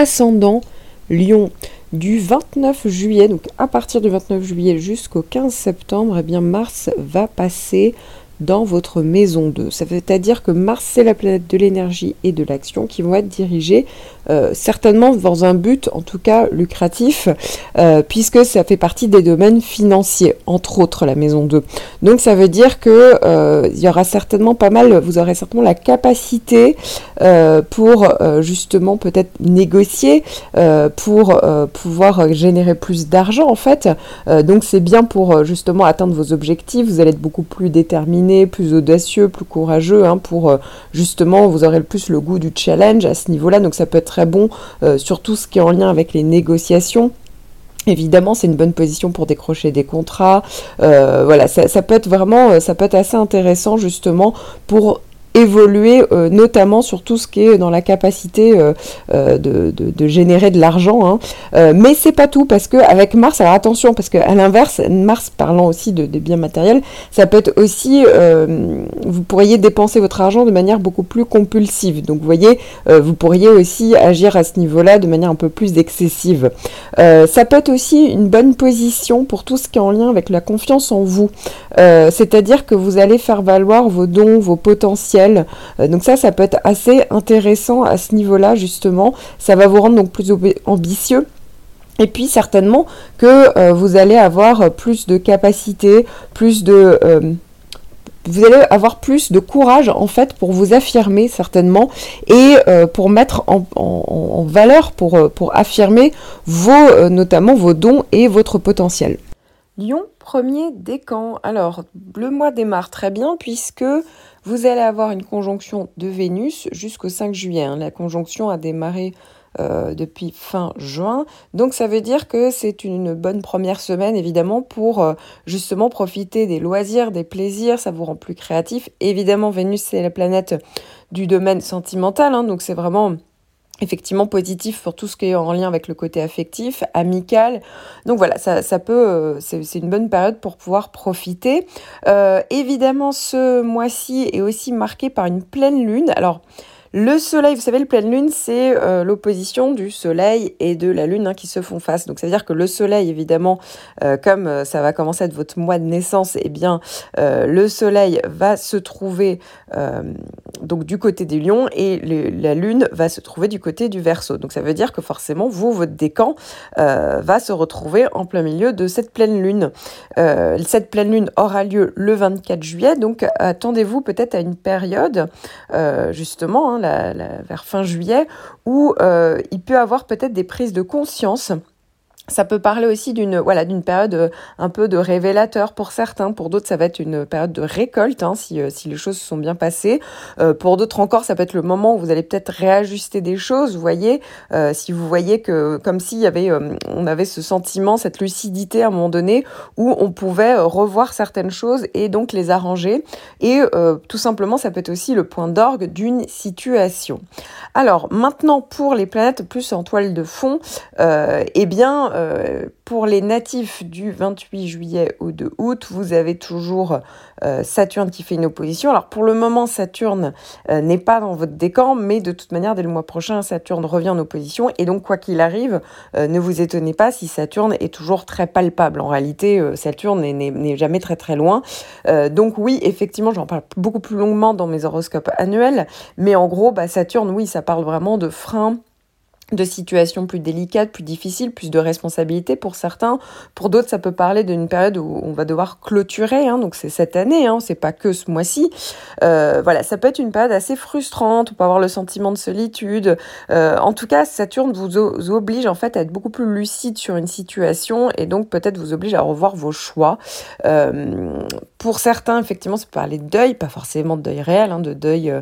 ascendant Lion du 29 juillet, donc à partir du 29 juillet jusqu'au 15 septembre, eh bien Mars va passer dans votre maison 2. Ça veut dire que Mars, c'est la planète de l'énergie et de l'action qui vont être dirigées euh, certainement dans un but, en tout cas lucratif, euh, puisque ça fait partie des domaines financiers, entre autres la maison 2. Donc ça veut dire que euh, il y aura certainement pas mal, vous aurez certainement la capacité pour justement peut-être négocier, pour pouvoir générer plus d'argent en fait. donc c'est bien pour justement atteindre vos objectifs. Vous allez être beaucoup plus déterminé, plus audacieux, plus courageux, hein, pour justement vous aurez le plus le goût du challenge à ce niveau-là. Donc ça peut être très bon euh, sur tout ce qui est en lien avec les négociations. Évidemment, c'est une bonne position pour décrocher des contrats. Euh, voilà, ça, ça, peut être vraiment, euh, ça peut être assez intéressant justement pour évoluer euh, notamment sur tout ce qui est dans la capacité euh, euh, de, de, générer de l'argent hein. mais c'est pas tout parce que avec Mars alors attention parce que à l'inverse Mars parlant aussi de, des biens matériels ça peut être aussi vous pourriez dépenser votre argent de manière beaucoup plus compulsive. Donc vous voyez vous pourriez aussi agir à ce niveau là de manière un peu plus excessive. Ça peut être aussi une bonne position pour tout ce qui est en lien avec la confiance en vous. C'est à dire que vous allez faire valoir vos dons vos potentiels euh, donc ça, ça peut être assez intéressant à ce niveau-là, justement. Ça va vous rendre donc plus ambitieux. Et puis certainement que euh, vous allez avoir plus de capacité, plus de... Euh, vous allez avoir plus de courage en fait pour vous affirmer certainement et pour mettre en, valeur, pour, pour affirmer vos, notamment vos dons et votre potentiel. Lion, premier décan. Alors, le mois démarre très bien puisque vous allez avoir une conjonction de Vénus jusqu'au 5 juillet. Hein. La conjonction a démarré euh, depuis fin juin. Donc ça veut dire que c'est une bonne première semaine évidemment pour euh, justement profiter des loisirs, des plaisirs, ça vous rend plus créatif. Évidemment Vénus c'est la planète du domaine sentimental, hein. donc c'est vraiment effectivement positif pour tout ce qui est en lien avec le côté affectif, amical. Donc voilà, ça, ça peut, euh, c'est une bonne période pour pouvoir profiter. Euh, évidemment, ce mois-ci est aussi marqué par une pleine lune. Alors, le soleil, vous savez, le pleine lune, c'est euh, l'opposition du soleil et de la lune hein, qui se font face. Donc, ça veut dire que le soleil, évidemment, euh, comme euh, ça va commencer à être votre mois de naissance, eh bien, le soleil va se trouver du côté des lions et la lune va se trouver du côté du verso. Donc, ça veut dire que forcément, vous, votre décan va se retrouver en plein milieu de cette pleine lune. cette pleine lune aura lieu le 24 juillet, donc attendez-vous peut-être à une période, justement, hein, vers fin juillet, où euh, il peut avoir peut-être des prises de conscience ça peut parler aussi d'une voilà d'une période euh, un peu de révélateur pour certains, pour d'autres ça va être une période de récolte hein, si, euh, si les choses se sont bien passées. Euh, pour d'autres encore ça peut être le moment où vous allez peut-être réajuster des choses. Vous voyez, si vous voyez que comme s'il y avait on avait ce sentiment, cette lucidité à un moment donné où on pouvait revoir certaines choses et donc les arranger. Et tout simplement ça peut être aussi le point d'orgue d'une situation. Alors maintenant pour les planètes plus en toile de fond, eh bien euh, pour les natifs du 28 juillet au 2 août, vous avez toujours euh, Saturne qui fait une opposition. Alors pour le moment, Saturne euh, n'est pas dans votre décan, mais de toute manière, dès le mois prochain, Saturne revient en opposition. Et donc, quoi qu'il arrive, ne vous étonnez pas si Saturne est toujours très palpable. En réalité, Saturne n'est jamais très très loin. donc oui, effectivement, j'en parle beaucoup plus longuement dans mes horoscopes annuels. Mais en gros, bah, Saturne, oui, ça parle vraiment de frein de situations plus délicates, plus difficiles, plus de responsabilités pour certains. Pour d'autres, ça peut parler d'une période où on va devoir clôturer, hein, donc c'est cette année, hein, c'est pas que ce mois-ci. Euh, voilà, ça peut être une période assez frustrante, on peut avoir le sentiment de solitude. Euh, en tout cas, Saturne vous, oblige en fait à être beaucoup plus lucide sur une situation et donc peut-être vous oblige à revoir vos choix. Euh, pour certains, effectivement, ça peut parler de deuil, pas forcément de deuil réel, hein, de deuil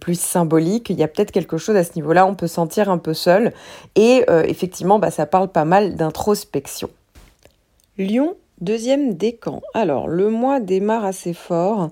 plus symbolique. Il y a peut-être quelque chose à ce niveau-là, on peut sentir un peu seul. Et euh, effectivement, bah, ça parle pas mal d'introspection. Lion, deuxième décan. Alors, le mois démarre assez fort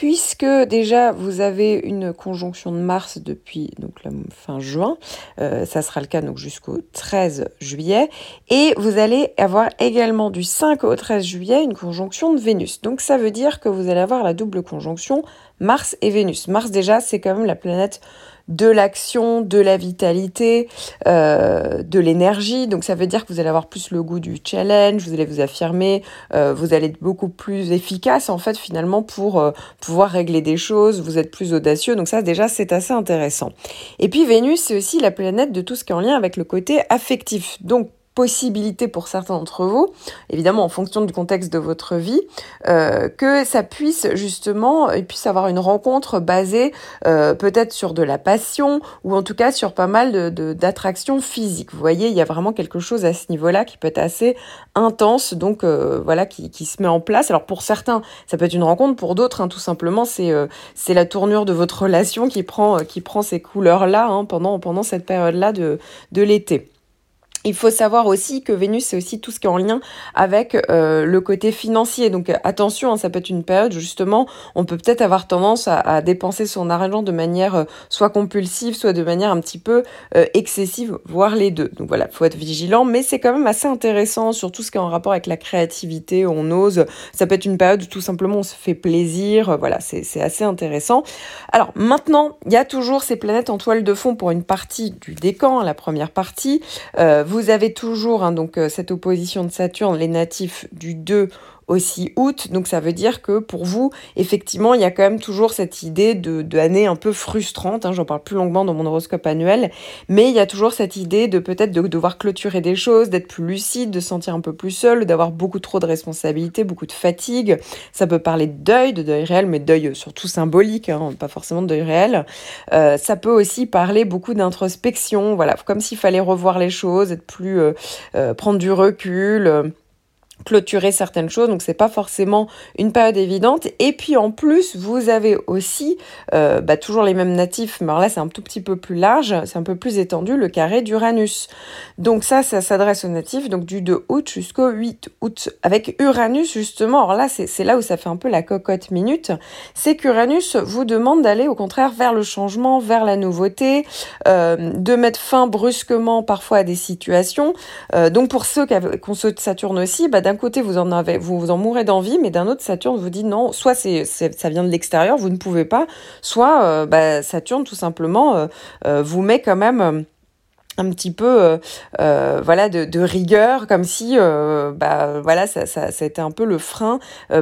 puisque déjà vous avez une conjonction de Mars depuis donc fin juin, euh, ça sera le cas jusqu'au 13 juillet, et vous allez avoir également du 5 au 13 juillet une conjonction de Vénus. Donc ça veut dire que vous allez avoir la double conjonction Mars et Vénus. Mars déjà c'est quand même la planète de l'action, de la vitalité, euh, de l'énergie. Donc ça veut dire que vous allez avoir plus le goût du challenge, vous allez vous affirmer, euh, vous allez être beaucoup plus efficace en fait finalement pour euh, pouvoir régler des choses, vous êtes plus audacieux. Donc ça déjà c'est assez intéressant. Et puis Vénus c'est aussi la planète de tout ce qui est en lien avec le côté affectif. Donc possibilité pour certains d'entre vous, évidemment en fonction du contexte de votre vie, euh, que ça puisse justement, et puisse avoir une rencontre basée euh, peut-être sur de la passion ou en tout cas sur pas mal de, d'attractions physiques. Vous voyez, il y a vraiment quelque chose à ce niveau-là qui peut être assez intense, donc euh, voilà, qui, qui, se met en place. Alors pour certains, ça peut être une rencontre, pour d'autres, hein, tout simplement, c'est c'est la tournure de votre relation qui prend qui prend ces couleurs-là hein, pendant pendant cette période-là de de l'été. Il faut savoir aussi que Vénus, c'est aussi tout ce qui est en lien avec euh, le côté financier. Donc attention, hein, ça peut être une période où justement, on peut peut-être avoir tendance à, dépenser son argent de manière euh, soit compulsive, soit de manière un petit peu euh, excessive, voire les deux. Donc voilà, faut être vigilant, mais c'est quand même assez intéressant sur tout ce qui est en rapport avec la créativité, on ose. Ça peut être une période où tout simplement on se fait plaisir. Voilà, c'est assez intéressant. Alors maintenant, il y a toujours ces planètes en toile de fond pour une partie du décan, la première partie. Vous avez toujours hein, donc euh, cette opposition de Saturne, les natifs du 2 aussi août. Donc ça veut dire que pour vous, effectivement, il y a quand même toujours cette idée de, un peu frustrante. Hein, J'en parle plus longuement dans mon horoscope annuel, mais il y a toujours cette idée de peut-être de devoir clôturer des choses, d'être plus lucide, de sentir un peu plus seul, d'avoir beaucoup trop de responsabilités, beaucoup de fatigue. Ça peut parler de deuil, de deuil réel, mais deuil surtout symbolique, hein, pas forcément de deuil réel. Euh, ça peut aussi parler beaucoup d'introspection, voilà, comme s'il fallait revoir les choses, être plus, euh, euh, prendre du recul clôturer certaines choses, donc c'est pas forcément une période évidente. Et puis en plus, vous avez aussi euh, bah, toujours les mêmes natifs, mais alors là c'est un tout petit peu plus large, c'est un peu plus étendu, le carré d'Uranus. Donc ça, ça s'adresse aux natifs, donc du 2 août jusqu'au 8 août. Avec Uranus justement, alors là c'est là où ça fait un peu la cocotte minute, c'est qu'Uranus vous demande d'aller au contraire vers le changement, vers la nouveauté, euh, de mettre fin brusquement parfois à des situations. Euh, donc pour ceux qui ont de Saturne aussi, bah, d'un côté, vous en avez, vous, en mourrez d'envie, mais d'un autre, Saturne vous dit non, soit c'est, ça vient de l'extérieur, vous ne pouvez pas, soit euh, bah, Saturne tout simplement euh, euh, vous met quand même un petit peu euh, euh, voilà de, rigueur comme si euh, bah voilà ça, ça, un peu le frein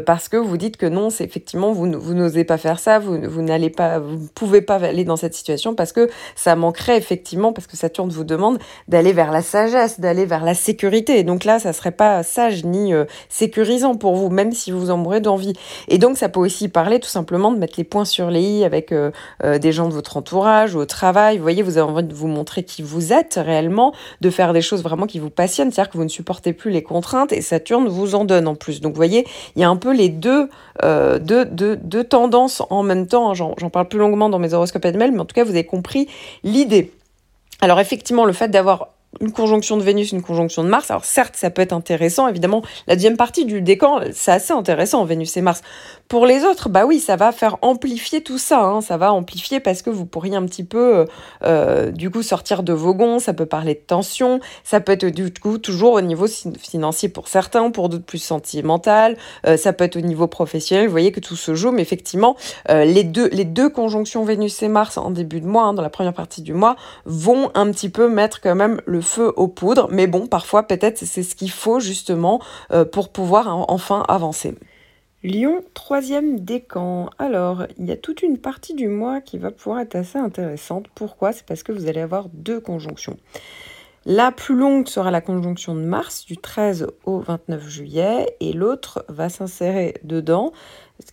parce que vous dites que non c'est effectivement vous, vous n'osez pas faire ça vous, vous n'allez pas vous pouvez pas aller dans cette situation parce que ça manquerait effectivement parce que Saturne vous demande d'aller vers la sagesse d'aller vers la sécurité. Et donc là ça serait pas sage ni sécurisant pour vous même si vous en mourrez d'envie. Et donc ça peut aussi parler tout simplement de mettre les points sur les i avec des gens de votre entourage au travail. Vous voyez vous avez envie de vous montrer qui vous êtes réellement, de faire des choses vraiment qui vous passionnent, c'est-à-dire que vous ne supportez plus les contraintes et Saturne vous en donne en plus. Donc vous voyez, il y a un peu les deux, euh, tendances en même temps. J'en parle plus longuement dans mes horoscopes annuels, mais en tout cas, vous avez compris l'idée. Alors effectivement, le fait d'avoir une conjonction de Vénus, une conjonction de Mars. Alors certes, ça peut être intéressant, évidemment. La deuxième partie du décan, c'est assez intéressant, Vénus et Mars. Pour les autres, bah oui, ça va faire amplifier tout ça. Hein. Ça va amplifier parce que vous pourriez un petit peu, euh, euh, du coup, sortir de vos gonds. Ça peut parler de tension. Ça peut être, du coup, toujours au niveau financier pour certains, pour d'autres plus sentimental. Euh, ça peut être au niveau professionnel. Vous voyez que tout se joue, mais effectivement, les, deux, les deux conjonctions Vénus et Mars en début de mois, hein, dans la première partie du mois, vont un petit peu mettre quand même le feu aux poudres, mais bon, parfois peut-être c'est ce qu'il faut justement euh, pour pouvoir enfin avancer. Lyon, troisième décan. Alors, il y a toute une partie du mois qui va pouvoir être assez intéressante. Pourquoi? C'est parce que vous allez avoir deux conjonctions. La plus longue sera la conjonction de Mars du 13 au 29 juillet et l'autre va s'insérer dedans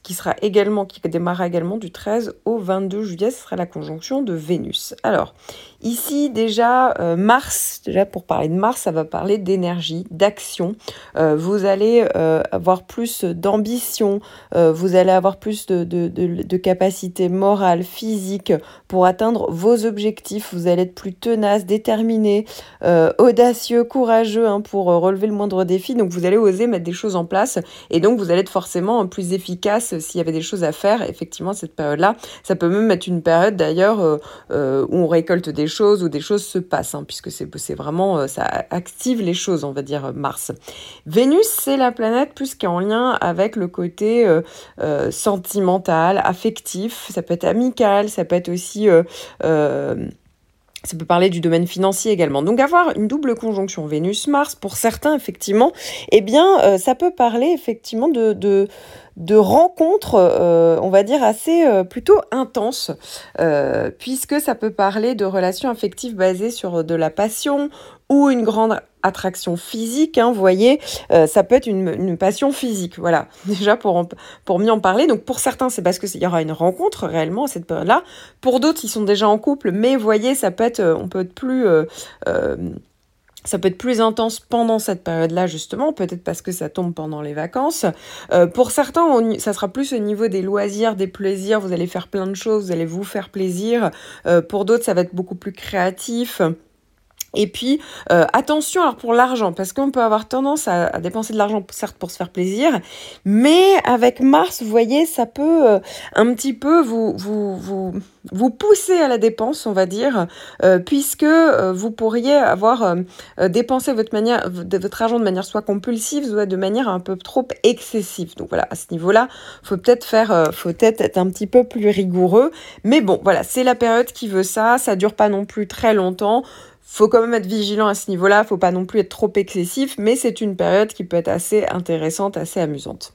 qui sera également, qui démarrera également du 13 au 22 juillet, ce sera la conjonction de Vénus. Alors, ici déjà, euh, Mars, déjà pour parler de Mars, ça va parler d'énergie, d'action. Euh, vous allez euh, avoir plus d'ambition, vous allez avoir plus de, de, de, de capacité morale, physique pour atteindre vos objectifs. Vous allez être plus tenace, déterminé, audacieux, courageux hein, pour relever le moindre défi. Donc, vous allez oser mettre des choses en place et donc vous allez être forcément plus efficace efficace s'il y avait des choses à faire. Effectivement, cette période-là, ça peut même être une période d'ailleurs où on récolte des choses, où des choses se passent, hein, puisque c'est vraiment, ça active les choses, on va dire, Mars. Vénus, c'est la planète plus qu'en lien avec le côté sentimental, affectif, ça peut être amical, ça peut être aussi... Ça peut parler du domaine financier également. Donc avoir une double conjonction Vénus-Mars, pour certains, effectivement, eh bien, euh, ça peut parler effectivement de, de, rencontres, euh, on va dire, assez euh, plutôt intenses, puisque ça peut parler de relations affectives basées sur de la passion ou une grande attraction physique, hein, vous voyez, euh, ça peut être une, passion physique, voilà, déjà pour, pour mieux en parler. Donc pour certains, c'est parce qu'il y aura une rencontre réellement à cette période-là. Pour d'autres, ils sont déjà en couple, mais vous voyez, ça peut être, euh, on peut être plus... Euh, ça peut être plus intense pendant cette période-là, justement, peut-être parce que ça tombe pendant les vacances. pour certains, ça sera plus au niveau des loisirs, des plaisirs. Vous allez faire plein de choses, vous allez vous faire plaisir. pour d'autres, ça va être beaucoup plus créatif. Et puis, euh, attention alors pour l'argent, parce qu'on peut avoir tendance à, dépenser de l'argent, certes pour se faire plaisir, mais avec Mars, vous voyez, ça peut euh, un petit peu vous, vous, vous, vous, pousser à la dépense, on va dire, euh, puisque vous pourriez avoir dépensé votre, manière, votre argent de manière soit compulsive, soit de manière un peu trop excessive. Donc voilà, à ce niveau-là, faut peut-être faire, faut peut-être être un petit peu plus rigoureux. Mais bon, voilà, c'est la période qui veut ça, ça dure pas non plus très longtemps faut quand même être vigilant à ce niveau-là, faut pas non plus être trop excessif, mais c'est une période qui peut être assez intéressante, assez amusante.